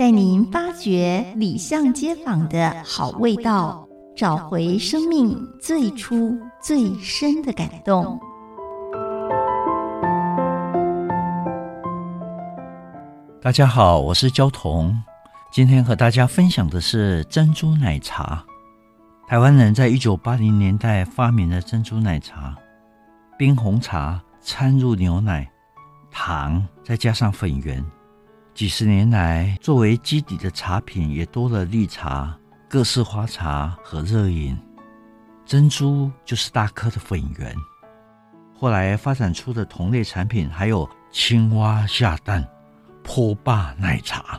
带您发掘里巷街坊的好味道，找回生命最初最深的感动。大家好，我是焦桐，今天和大家分享的是珍珠奶茶。台湾人在一九八零年代发明了珍珠奶茶，冰红茶掺入牛奶。糖再加上粉圆，几十年来，作为基底的茶品也多了绿茶、各式花茶和热饮。珍珠就是大颗的粉圆。后来发展出的同类产品还有青蛙下蛋、波霸奶茶。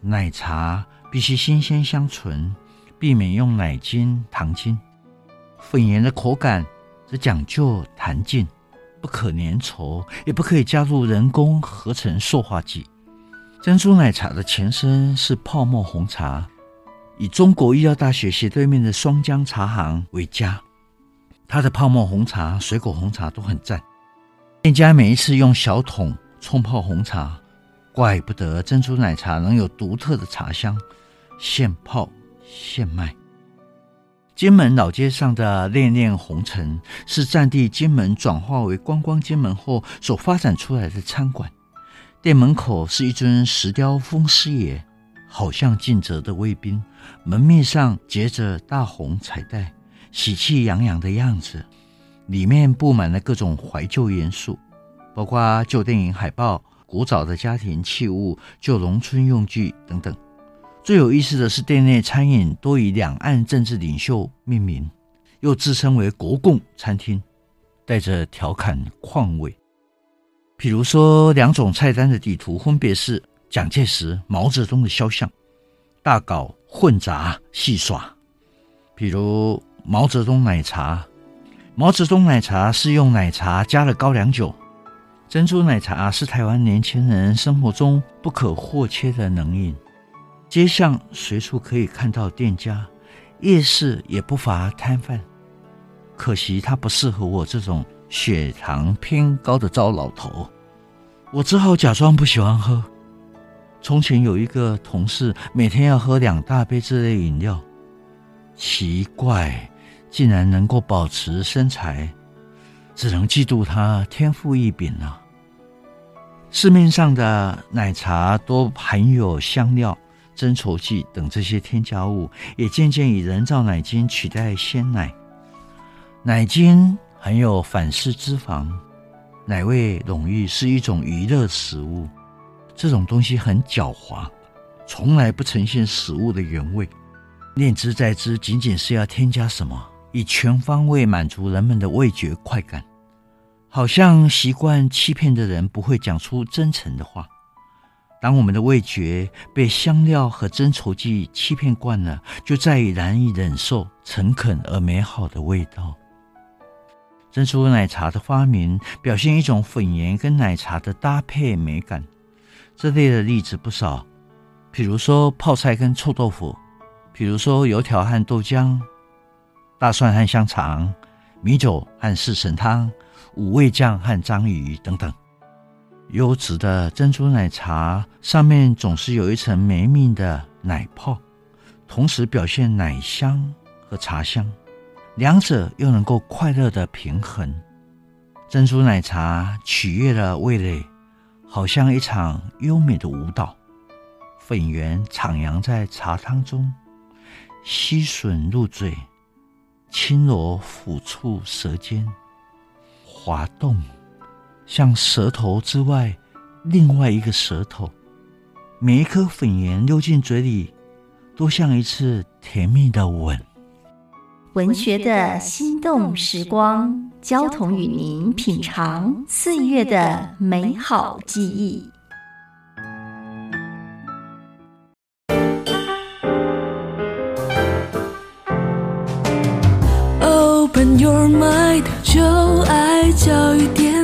奶茶必须新鲜香醇，避免用奶精、糖精。粉圆的口感则讲究弹劲。不可粘稠，也不可以加入人工合成塑化剂。珍珠奶茶的前身是泡沫红茶，以中国医药大学斜对面的双江茶行为家。它的泡沫红茶、水果红茶都很赞。店家每一次用小桶冲泡红茶，怪不得珍珠奶茶能有独特的茶香，现泡现卖。金门老街上的恋恋红尘是占地金门转化为观光金门后所发展出来的餐馆。店门口是一尊石雕风师爷，好像尽责的卫兵，门面上结着大红彩带，喜气洋洋的样子。里面布满了各种怀旧元素，包括旧电影海报、古早的家庭器物、旧农村用具等等。最有意思的是，店内餐饮多以两岸政治领袖命名，又自称为国共餐厅，带着调侃况味。比如说，两种菜单的底图分别是蒋介石、毛泽东的肖像，大搞混杂戏耍。比如毛泽东奶茶，毛泽东奶茶是用奶茶加了高粱酒，珍珠奶茶是台湾年轻人生活中不可或缺的能饮。街巷随处可以看到店家，夜市也不乏摊贩。可惜它不适合我这种血糖偏高的糟老头，我只好假装不喜欢喝。从前有一个同事，每天要喝两大杯这类饮料，奇怪，竟然能够保持身材，只能嫉妒他天赋异禀啊！市面上的奶茶多含有香料。增稠剂等这些添加物也渐渐以人造奶精取代鲜奶。奶精含有反式脂肪，奶味浓郁，是一种娱乐食物。这种东西很狡猾，从来不呈现食物的原味，念之在之，仅仅是要添加什么，以全方位满足人们的味觉快感。好像习惯欺骗的人不会讲出真诚的话。当我们的味觉被香料和增稠剂欺骗惯了，就再也难以忍受诚恳而美好的味道。珍珠奶茶的发明表现一种粉圆跟奶茶的搭配美感，这类的例子不少。比如说泡菜跟臭豆腐，比如说油条和豆浆，大蒜和香肠，米酒和四神汤，五味酱和章鱼等等。优质的珍珠奶茶上面总是有一层绵密的奶泡，同时表现奶香和茶香，两者又能够快乐的平衡。珍珠奶茶取悦了味蕾，好像一场优美的舞蹈。粉圆徜徉在茶汤中，吸吮入嘴，轻柔抚触舌尖，滑动。像舌头之外，另外一个舌头，每一颗粉圆溜进嘴里，都像一次甜蜜的吻。文学的心动时光，交同与您品尝岁月的美好记忆。Open your mind，就爱教育电。